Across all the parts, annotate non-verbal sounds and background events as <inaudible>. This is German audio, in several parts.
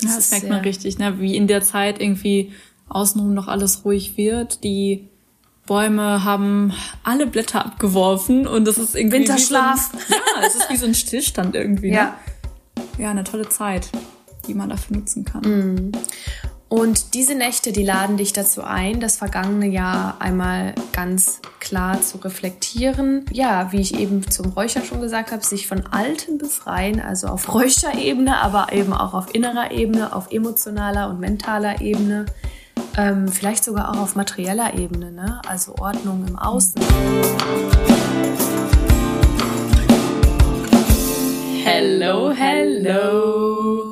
Das, ja, das merkt man richtig, ne? wie in der Zeit irgendwie außenrum noch alles ruhig wird. Die Bäume haben alle Blätter abgeworfen und das ist irgendwie. Winterschlaf. So ein, ja, es ist wie so ein Stillstand irgendwie. <laughs> Ja. Ne? Ja, eine tolle Zeit, die man dafür nutzen kann. Mhm. Und diese Nächte, die laden dich dazu ein, das vergangene Jahr einmal ganz klar zu reflektieren. Ja, wie ich eben zum Räuchern schon gesagt habe, sich von Alten befreien, also auf Räucherebene, aber eben auch auf innerer Ebene, auf emotionaler und mentaler Ebene. Ähm, vielleicht sogar auch auf materieller Ebene, ne? also Ordnung im Außen. Hello, hello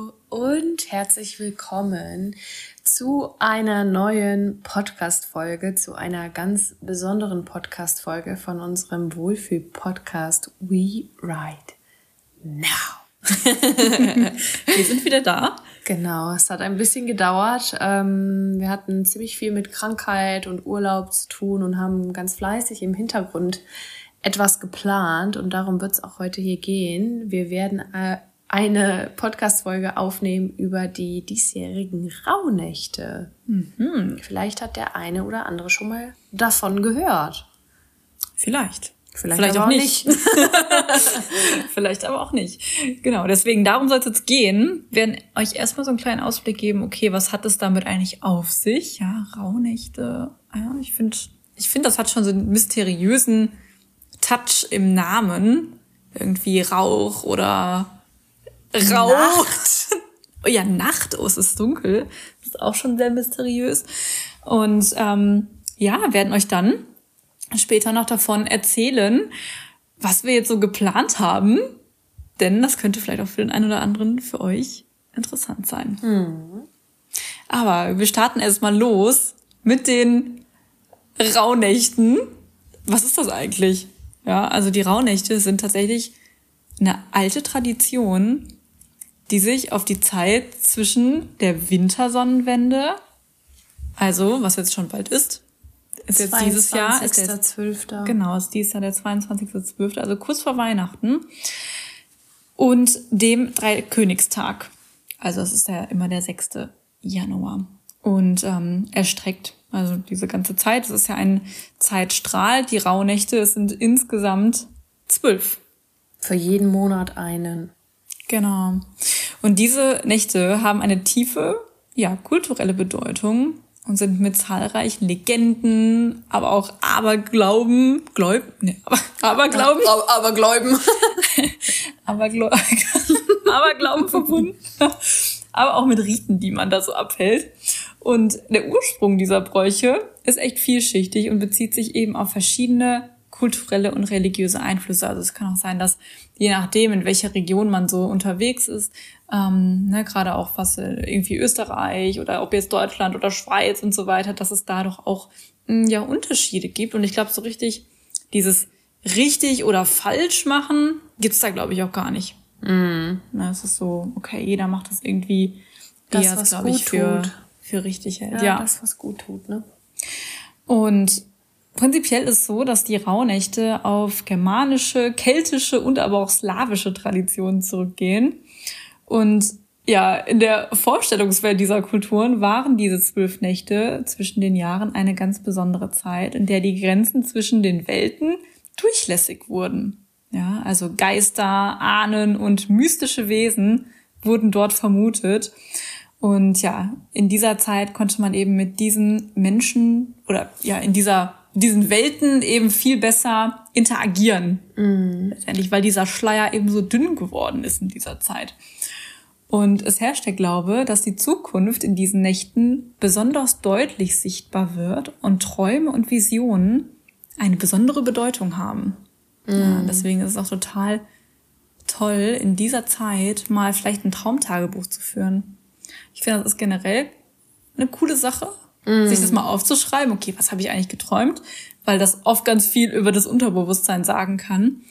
und herzlich willkommen zu einer neuen Podcast-Folge, zu einer ganz besonderen Podcast-Folge von unserem Wohlfühl-Podcast We Ride Now. <laughs> Wir sind wieder da. Genau, es hat ein bisschen gedauert. Ähm, wir hatten ziemlich viel mit Krankheit und Urlaub zu tun und haben ganz fleißig im Hintergrund etwas geplant und darum wird es auch heute hier gehen. Wir werden äh, eine Podcast-Folge aufnehmen über die diesjährigen Rauhnächte. Mhm. Vielleicht hat der eine oder andere schon mal davon gehört. Vielleicht. Vielleicht, Vielleicht auch nicht. nicht. <laughs> Vielleicht aber auch nicht. Genau, deswegen darum soll es jetzt gehen. Wir werden euch erstmal so einen kleinen Ausblick geben, okay, was hat es damit eigentlich auf sich? Ja, Rauhnächte. Ja, ich finde, ich finde, das hat schon so einen mysteriösen Touch im Namen. Irgendwie Rauch oder Rauch. Nacht. ja, Nacht, oh, es ist dunkel. Das ist auch schon sehr mysteriös. Und ähm, ja, werden euch dann später noch davon erzählen, was wir jetzt so geplant haben. Denn das könnte vielleicht auch für den einen oder anderen für euch interessant sein. Mhm. Aber wir starten erstmal los mit den Rauhnächten. Was ist das eigentlich? Ja, also die Rauhnächte sind tatsächlich eine alte Tradition, die sich auf die Zeit zwischen der Wintersonnenwende, also was jetzt schon bald ist, ist jetzt dieses Jahr ist der 12. Genau, ist dieses Jahr der 22.12., also kurz vor Weihnachten und dem Dreikönigstag. Also es ist ja immer der 6. Januar und ähm, erstreckt also diese ganze Zeit. Es ist ja ein Zeitstrahl. Die Rauhnächte es sind insgesamt zwölf. Für jeden Monat einen. Genau. Und diese Nächte haben eine tiefe, ja, kulturelle Bedeutung und sind mit zahlreichen Legenden, aber auch Aberglauben, Gläub, ne, aber, <laughs> Aberglauben, aber, Abergläuben, <laughs> Abergläu <laughs> Aberglauben verbunden, aber auch mit Riten, die man da so abhält. Und der Ursprung dieser Bräuche ist echt vielschichtig und bezieht sich eben auf verschiedene kulturelle und religiöse Einflüsse. Also es kann auch sein, dass je nachdem, in welcher Region man so unterwegs ist, ähm, ne, gerade auch was äh, irgendwie Österreich oder ob jetzt Deutschland oder Schweiz und so weiter, dass es da doch auch hm, ja Unterschiede gibt. Und ich glaube, so richtig dieses richtig oder falsch machen gibt's da, glaube ich, auch gar nicht. Mm. Na, es ist so, okay, jeder macht das irgendwie, das, wie er es, glaube ich, für, für richtig hält. Ja, ja, das, was gut tut, ne? Und Prinzipiell ist so, dass die Rauhnächte auf germanische, keltische und aber auch slawische Traditionen zurückgehen. Und ja, in der Vorstellungswelt dieser Kulturen waren diese zwölf Nächte zwischen den Jahren eine ganz besondere Zeit, in der die Grenzen zwischen den Welten durchlässig wurden. Ja, also Geister, Ahnen und mystische Wesen wurden dort vermutet. Und ja, in dieser Zeit konnte man eben mit diesen Menschen oder ja, in dieser diesen Welten eben viel besser interagieren. Mm. Letztendlich, weil dieser Schleier eben so dünn geworden ist in dieser Zeit. Und es herrscht der Glaube, dass die Zukunft in diesen Nächten besonders deutlich sichtbar wird und Träume und Visionen eine besondere Bedeutung haben. Mm. Ja, deswegen ist es auch total toll, in dieser Zeit mal vielleicht ein Traumtagebuch zu führen. Ich finde, das ist generell eine coole Sache, Sich das mal aufzuschreiben, okay, was habe ich eigentlich geträumt? Weil das oft ganz viel über das Unterbewusstsein sagen kann.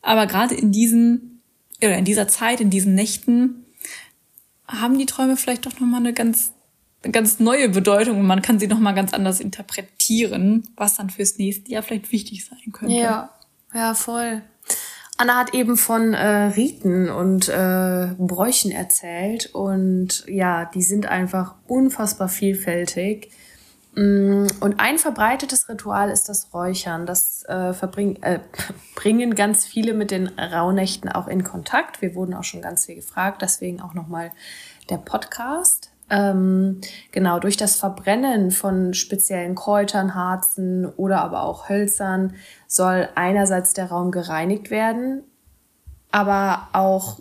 Aber gerade in diesen, oder in dieser Zeit, in diesen Nächten, haben die Träume vielleicht doch nochmal eine ganz, eine ganz neue Bedeutung und man kann sie nochmal ganz anders interpretieren, was dann fürs nächste Jahr vielleicht wichtig sein könnte. Ja, ja, voll. Anna hat eben von äh, Riten und äh, Bräuchen erzählt und ja, die sind einfach unfassbar vielfältig. Mm, und ein verbreitetes Ritual ist das Räuchern. Das äh, äh, <laughs> bringen ganz viele mit den Rauhnächten auch in Kontakt. Wir wurden auch schon ganz viel gefragt, deswegen auch nochmal der Podcast. Ähm, genau, durch das Verbrennen von speziellen Kräutern, Harzen oder aber auch Hölzern soll einerseits der Raum gereinigt werden, aber auch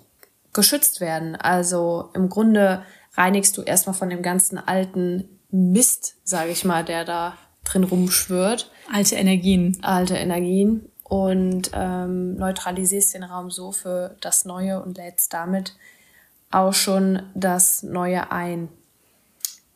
geschützt werden. Also im Grunde reinigst du erstmal von dem ganzen alten Mist, sage ich mal, der da drin rumschwirrt. Alte Energien. Alte Energien. Und ähm, neutralisierst den Raum so für das Neue und lädst damit auch schon das Neue ein.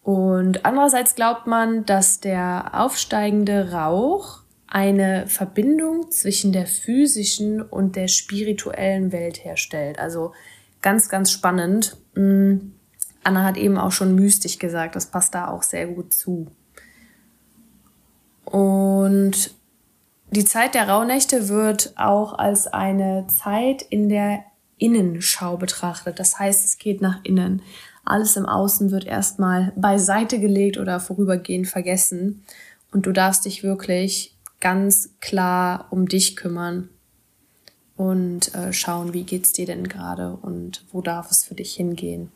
Und andererseits glaubt man, dass der aufsteigende Rauch eine Verbindung zwischen der physischen und der spirituellen Welt herstellt. Also ganz, ganz spannend. Mm, Anna hat eben auch schon mystisch gesagt, das passt da auch sehr gut zu. Und die Zeit der Rauhnächte wird auch als eine Zeit in der Innenschau betrachtet. Das heißt, es geht nach innen. Alles im Außen wird erstmal beiseite gelegt oder vorübergehend vergessen. Und du darfst dich wirklich ganz klar um dich kümmern und äh, schauen, wie geht's dir denn gerade und wo darf es für dich hingehen.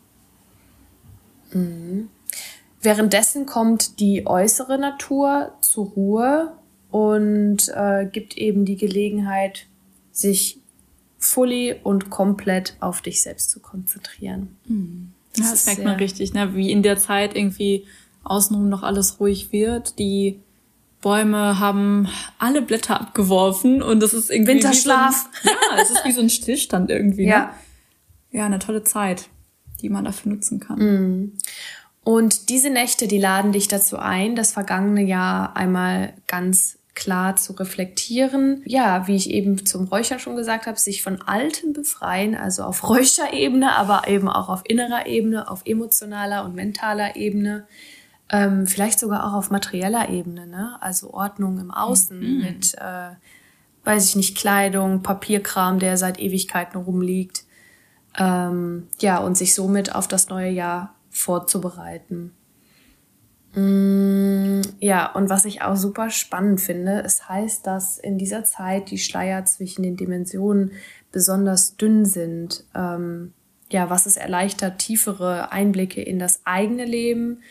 Mhm. Währenddessen kommt die äußere Natur zur Ruhe und äh, gibt eben die Gelegenheit, sich fully und komplett auf dich selbst zu konzentrieren. Mhm. Das, ja, das merkt man richtig, ne? wie in der Zeit irgendwie außenrum noch alles ruhig wird. Die Bäume haben alle Blätter abgeworfen und das ist irgendwie. Winterschlaf. So ein, ja, es ist wie so ein Stillstand irgendwie. Ne? Ja. Ja, eine tolle Zeit, die man dafür nutzen kann. Mhm. Und diese Nächte, die laden dich dazu ein, das vergangene Jahr einmal ganz klar zu reflektieren. Ja, wie ich eben zum Räuchern schon gesagt habe, sich von Alten befreien, also auf Räucherebene, aber eben auch auf innerer Ebene, auf emotionaler und mentaler Ebene. Ähm, vielleicht sogar auch auf materieller Ebene, ne? also Ordnung im Außen mhm. mit, äh, weiß ich nicht, Kleidung, Papierkram, der seit Ewigkeiten rumliegt. Ähm, ja, und sich somit auf das neue Jahr vorzubereiten. Mm, ja, und was ich auch super spannend finde, es heißt, dass in dieser Zeit die Schleier zwischen den Dimensionen besonders dünn sind. Ähm, ja, was es erleichtert, tiefere Einblicke in das eigene Leben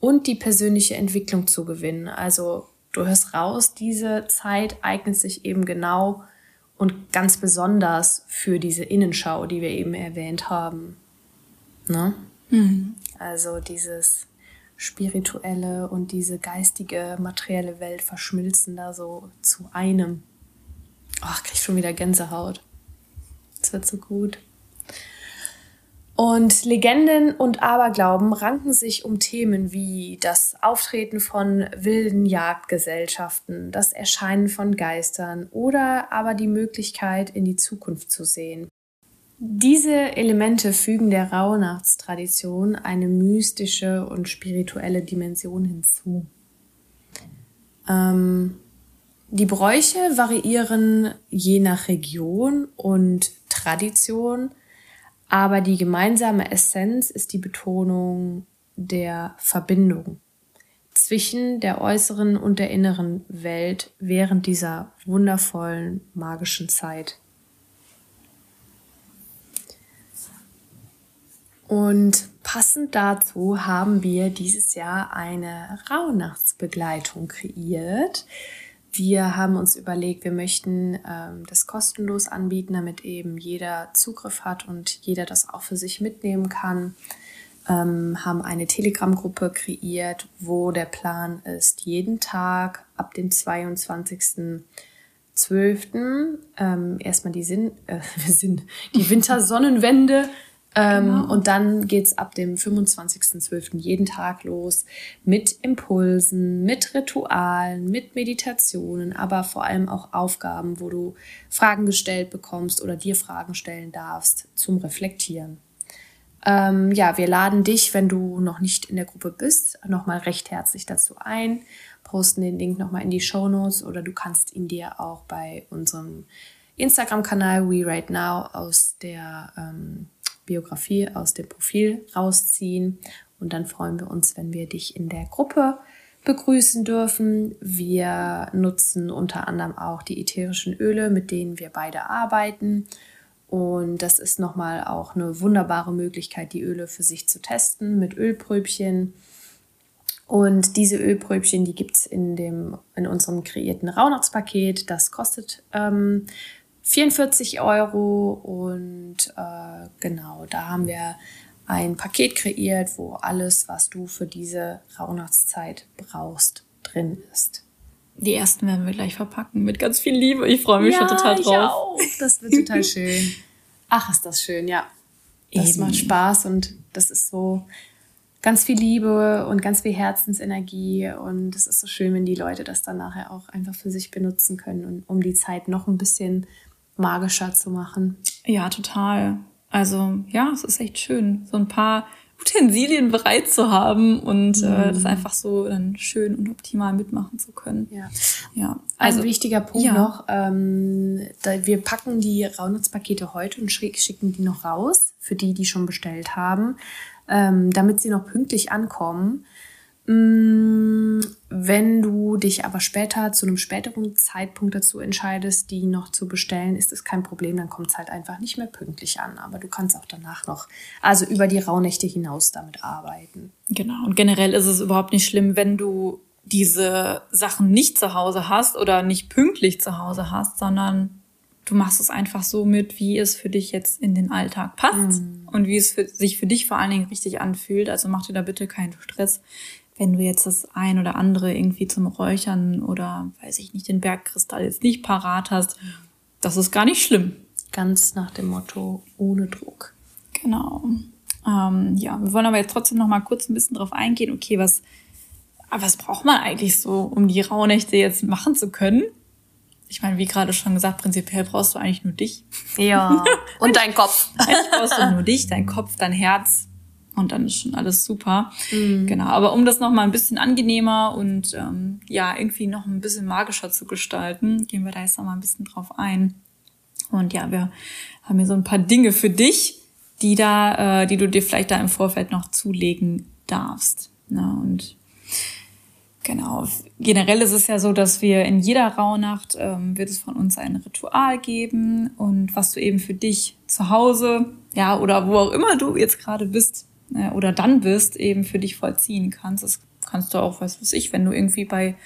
und die persönliche Entwicklung zu gewinnen. Also du hörst raus, diese Zeit eignet sich eben genau und ganz besonders für diese Innenschau, die wir eben erwähnt haben. Ne? Mhm. Also dieses spirituelle und diese geistige, materielle Welt verschmilzen da so zu einem. Ach, krieg ich schon wieder Gänsehaut. Das wird so gut. Und Legenden und Aberglauben ranken sich um Themen wie das Auftreten von wilden Jagdgesellschaften, das Erscheinen von Geistern oder aber die Möglichkeit, in die Zukunft zu sehen. Diese Elemente fügen der Rauhnachtstradition eine mystische und spirituelle Dimension hinzu. Ähm, die Bräuche variieren je nach Region und Tradition, aber die gemeinsame Essenz ist die Betonung der Verbindung zwischen der äußeren und der inneren Welt während dieser wundervollen magischen Zeit. Und passend dazu haben wir dieses Jahr eine Rauhnachtsbegleitung kreiert. Wir haben uns überlegt, wir möchten ähm, das kostenlos anbieten, damit eben jeder Zugriff hat und jeder das auch für sich mitnehmen kann. Ähm, haben eine Telegram-Gruppe kreiert, wo der Plan ist, jeden Tag ab dem 22.12. Ähm, erstmal die, Sinn, äh, <laughs> die Wintersonnenwende ähm, genau. Und dann geht's ab dem 25.12. jeden Tag los mit Impulsen, mit Ritualen, mit Meditationen, aber vor allem auch Aufgaben, wo du Fragen gestellt bekommst oder dir Fragen stellen darfst zum Reflektieren. Ähm, ja, wir laden dich, wenn du noch nicht in der Gruppe bist, nochmal recht herzlich dazu ein, posten den Link nochmal in die Show Notes oder du kannst ihn dir auch bei unserem Instagram-Kanal We Right Now aus der ähm, Biografie, aus dem Profil rausziehen. Und dann freuen wir uns, wenn wir dich in der Gruppe begrüßen dürfen. Wir nutzen unter anderem auch die ätherischen Öle, mit denen wir beide arbeiten. Und das ist nochmal auch eine wunderbare Möglichkeit, die Öle für sich zu testen mit Ölpröbchen. Und diese Ölpröbchen, die gibt es in, in unserem kreierten Rauhnachtspaket. Das kostet ähm, 44 Euro. Und äh, genau, da haben wir ein Paket kreiert, wo alles, was du für diese Rauhnachtszeit brauchst, drin ist. Die ersten werden wir gleich verpacken mit ganz viel Liebe. Ich freue mich ja, schon total drauf. Ich auch. Das wird total schön. Ach, ist das schön, ja. Das Eben. macht Spaß und das ist so ganz viel Liebe und ganz viel Herzensenergie und es ist so schön, wenn die Leute das dann nachher auch einfach für sich benutzen können und um die Zeit noch ein bisschen magischer zu machen. Ja, total. Also ja, es ist echt schön, so ein paar Utensilien bereit zu haben und mhm. äh, das einfach so dann schön und optimal mitmachen zu können. Ja. ja. Also, Ein wichtiger Punkt ja. noch, ähm, da wir packen die Raunutzpakete heute und schicken die noch raus für die, die schon bestellt haben, ähm, damit sie noch pünktlich ankommen. Mm, wenn du dich aber später zu einem späteren Zeitpunkt dazu entscheidest, die noch zu bestellen, ist es kein Problem, dann kommt es halt einfach nicht mehr pünktlich an. Aber du kannst auch danach noch, also über die Rauhnächte hinaus damit arbeiten. Genau, und generell ist es überhaupt nicht schlimm, wenn du diese Sachen nicht zu Hause hast oder nicht pünktlich zu Hause hast, sondern du machst es einfach so mit, wie es für dich jetzt in den Alltag passt mm. und wie es für, sich für dich vor allen Dingen richtig anfühlt. Also mach dir da bitte keinen Stress wenn du jetzt das ein oder andere irgendwie zum Räuchern oder, weiß ich nicht, den Bergkristall jetzt nicht parat hast, das ist gar nicht schlimm. Ganz nach dem Motto, ohne Druck. Genau. Ähm, ja, wir wollen aber jetzt trotzdem noch mal kurz ein bisschen drauf eingehen, okay, was, was braucht man eigentlich so, um die Rauhnächte jetzt machen zu können? Ich meine, wie gerade schon gesagt, prinzipiell brauchst du eigentlich nur dich. Ja. <laughs> Und dein Kopf. eigentlich brauchst du nur dich, dein Kopf, dein Herz, und dann ist schon alles super. Mhm. Genau. Aber um das nochmal ein bisschen angenehmer und ähm, ja, irgendwie noch ein bisschen magischer zu gestalten, gehen wir da jetzt nochmal ein bisschen drauf ein. Und ja, wir haben hier so ein paar Dinge für dich, die da, äh, die du dir vielleicht da im Vorfeld noch zulegen darfst. Na, und Genau. Generell ist es ja so, dass wir in jeder Rauhnacht ähm, wird es von uns ein Ritual geben und was du eben für dich zu Hause, ja, oder wo auch immer du jetzt gerade bist, äh, oder dann bist, eben für dich vollziehen kannst. Das kannst du auch, was weiß ich, wenn du irgendwie bei,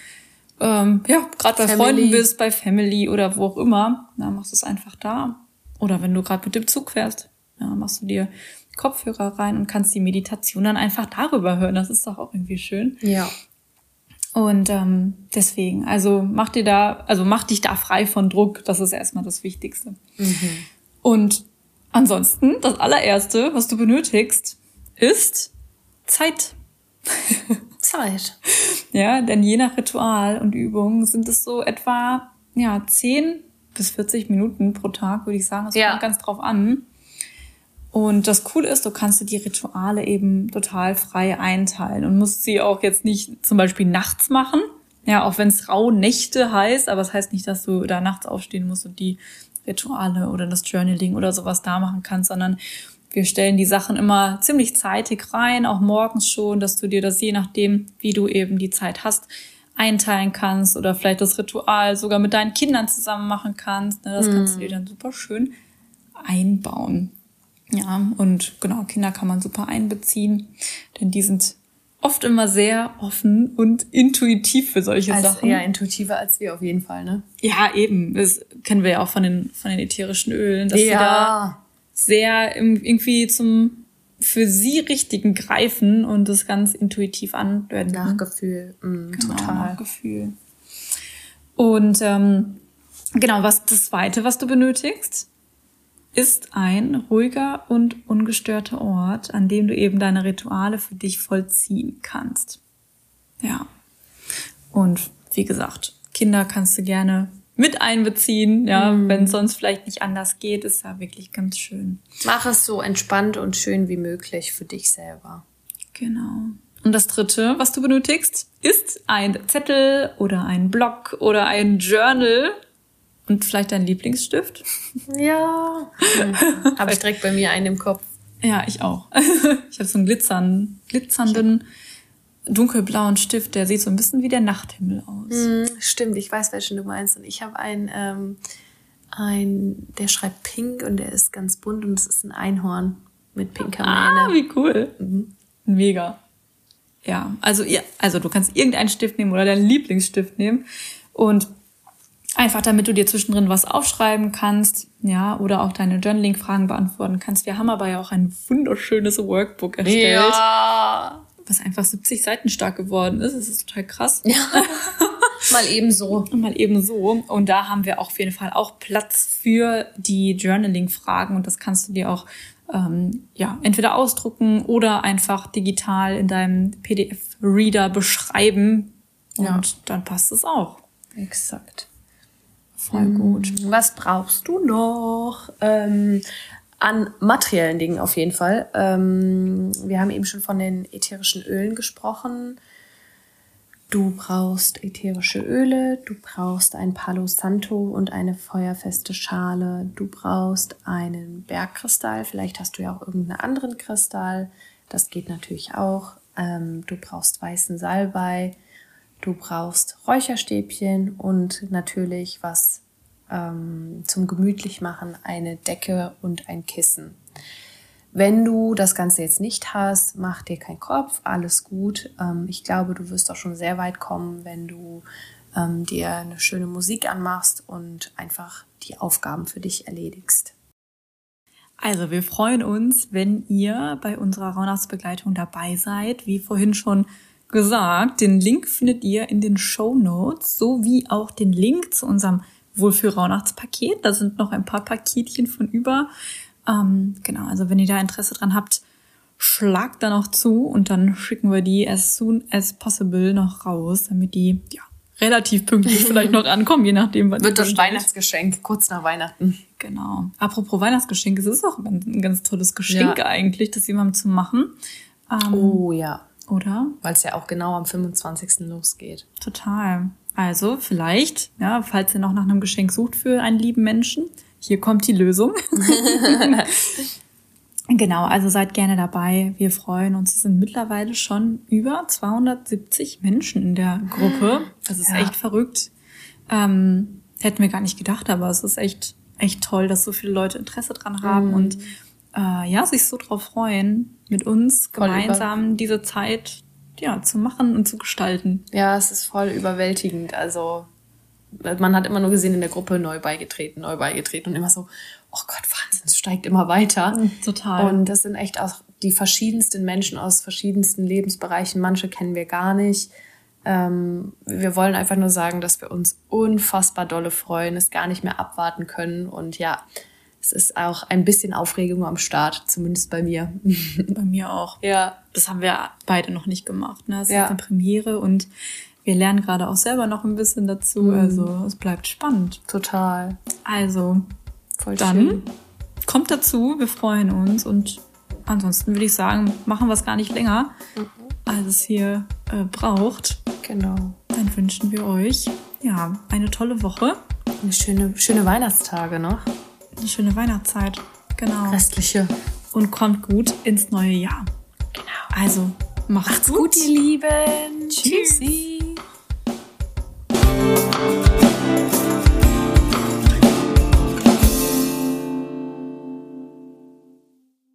ähm, ja, gerade bei Family. Freunden bist, bei Family oder wo auch immer, dann machst du es einfach da. Oder wenn du gerade mit dem Zug fährst, ja, machst du dir Kopfhörer rein und kannst die Meditation dann einfach darüber hören. Das ist doch auch irgendwie schön. Ja. Und ähm, deswegen, also mach dir da, also mach dich da frei von Druck. Das ist erstmal das Wichtigste. Mhm. Und ansonsten, das allererste, was du benötigst, ist Zeit. <laughs> Zeit. ja, denn je nach Ritual und Übung sind es so etwa ja 10 bis 40 Minuten pro Tag, würde ich sagen. Das ja. kommt ganz drauf an. Und das Coole ist, du kannst die Rituale eben total frei einteilen und musst sie auch jetzt nicht zum Beispiel nachts machen. Ja, auch wenn es Rauhnächte heißt, aber es das heißt nicht, dass du da nachts aufstehen musst und die Rituale oder das Journaling oder sowas da machen kannst, sondern wir stellen die Sachen immer ziemlich zeitig rein, auch morgens schon, dass du dir das je nachdem, wie du eben die Zeit hast, einteilen kannst oder vielleicht das Ritual sogar mit deinen Kindern zusammen machen kannst. Ne? Das mm. kannst du dir dann super schön einbauen. Ja, und genau, Kinder kann man super einbeziehen, denn die sind oft immer sehr offen und intuitiv für solche als, Sachen. Ja, intuitiver als wir auf jeden Fall, ne? Ja, eben. Das kennen wir ja auch von den, von den ätherischen Ölen, dass ja. sie da sehr irgendwie zum für sie richtigen greifen und das ganz intuitiv anwenden. Nachgefühl, mm, genau, total. Nachgefühl. Und ähm, genau, was das zweite, was du benötigst, ist ein ruhiger und ungestörter Ort, an dem du eben deine Rituale für dich vollziehen kannst. Ja. Und wie gesagt, Kinder kannst du gerne mit einbeziehen, ja, mhm. wenn es sonst vielleicht nicht anders geht, ist ja wirklich ganz schön. Mach es so entspannt und schön wie möglich für dich selber. Genau. Und das dritte, was du benötigst, ist ein Zettel oder ein Block oder ein Journal. Und vielleicht dein Lieblingsstift? <laughs> Ja. Habe ich direkt bei mir einen im Kopf. Ja, ich auch. <laughs> ich habe so einen glitzern, glitzernden, dunkelblauen Stift, der sieht so ein bisschen wie der Nachthimmel aus. Mm, stimmt, ich weiß, welchen du meinst. Und ich habe einen, ähm, ein, der schreibt pink und der ist ganz bunt und es ist ein Einhorn mit pinker Mähne. Ah, wie cool. Mhm. Mega. Ja, also, ja, also du kannst irgendeinen Stift nehmen oder deinen Lieblingsstift nehmen und einfach damit du dir zwischendrin was aufschreiben kannst, ja, oder auch deine Journaling-Fragen beantworten kannst. Wir haben aber ja auch ein wunderschönes Workbook erstellt. Ja. Was einfach 70 Seiten stark geworden ist. Das ist total krass. Ja. <laughs> Mal ebenso. <laughs> Mal ebenso. Und da haben wir auch auf jeden Fall auch Platz für die Journaling-Fragen. Und das kannst du dir auch ähm, ja, entweder ausdrucken oder einfach digital in deinem PDF-Reader beschreiben. Und ja. dann passt es auch. Exakt. Voll gut. Was brauchst du noch? Ähm, an materiellen Dingen auf jeden Fall. Ähm, wir haben eben schon von den ätherischen Ölen gesprochen. Du brauchst ätherische Öle, du brauchst ein Palo Santo und eine feuerfeste Schale, du brauchst einen Bergkristall, vielleicht hast du ja auch irgendeinen anderen Kristall, das geht natürlich auch. Ähm, du brauchst weißen Salbei, du brauchst Räucherstäbchen und natürlich was ähm, zum gemütlich machen, eine Decke und ein Kissen. Wenn du das Ganze jetzt nicht hast, mach dir keinen Kopf, alles gut. Ähm, ich glaube, du wirst auch schon sehr weit kommen, wenn du ähm, dir eine schöne Musik anmachst und einfach die Aufgaben für dich erledigst. Also, wir freuen uns, wenn ihr bei unserer Rauhnachtsbegleitung dabei seid. Wie vorhin schon gesagt, den Link findet ihr in den Show Notes, sowie auch den Link zu unserem Wohlfühl-Rauhnachtspaket. Da sind noch ein paar Paketchen von über. Ähm, genau, also wenn ihr da Interesse dran habt, schlagt da noch zu und dann schicken wir die as soon as possible noch raus, damit die ja relativ pünktlich <laughs> vielleicht noch ankommen, je nachdem, was Wird das Weihnachtsgeschenk, kurz nach Weihnachten. Genau. Apropos Weihnachtsgeschenk, es ist auch ein, ein ganz tolles Geschenk ja. eigentlich, das jemandem zu machen. Ähm, oh ja. Oder? Weil es ja auch genau am 25. losgeht. Total. Also vielleicht, ja, falls ihr noch nach einem Geschenk sucht für einen lieben Menschen, hier kommt die Lösung. <laughs> genau, also seid gerne dabei. Wir freuen uns. Es sind mittlerweile schon über 270 Menschen in der Gruppe. Das ist ja. echt verrückt. Ähm, hätten wir gar nicht gedacht, aber es ist echt, echt toll, dass so viele Leute Interesse dran haben mhm. und äh, ja, sich so drauf freuen, mit uns Voll gemeinsam über. diese Zeit ja, zu machen und zu gestalten. Ja, es ist voll überwältigend. Also man hat immer nur gesehen in der Gruppe neu beigetreten, neu beigetreten und immer so, oh Gott, Wahnsinn, es steigt immer weiter. Mhm, total. Und das sind echt auch die verschiedensten Menschen aus verschiedensten Lebensbereichen. Manche kennen wir gar nicht. Ähm, wir wollen einfach nur sagen, dass wir uns unfassbar dolle freuen, es gar nicht mehr abwarten können. Und ja, es ist auch ein bisschen Aufregung am Start, zumindest bei mir. <laughs> bei mir auch. Ja. Das haben wir beide noch nicht gemacht. Ne? Es ja. ist eine Premiere und wir lernen gerade auch selber noch ein bisschen dazu. Mhm. Also es bleibt spannend. Total. Also, Voll dann schön. kommt dazu, wir freuen uns und ansonsten würde ich sagen, machen wir es gar nicht länger, mhm. als es hier äh, braucht. Genau. Dann wünschen wir euch ja eine tolle Woche. Eine schöne, schöne Weihnachtstage noch. Eine schöne Weihnachtszeit. Genau. Restliche. Und kommt gut ins neue Jahr. Genau. Also, macht's, macht's gut. gut, ihr Lieben. Tschüssi. Tschüssi.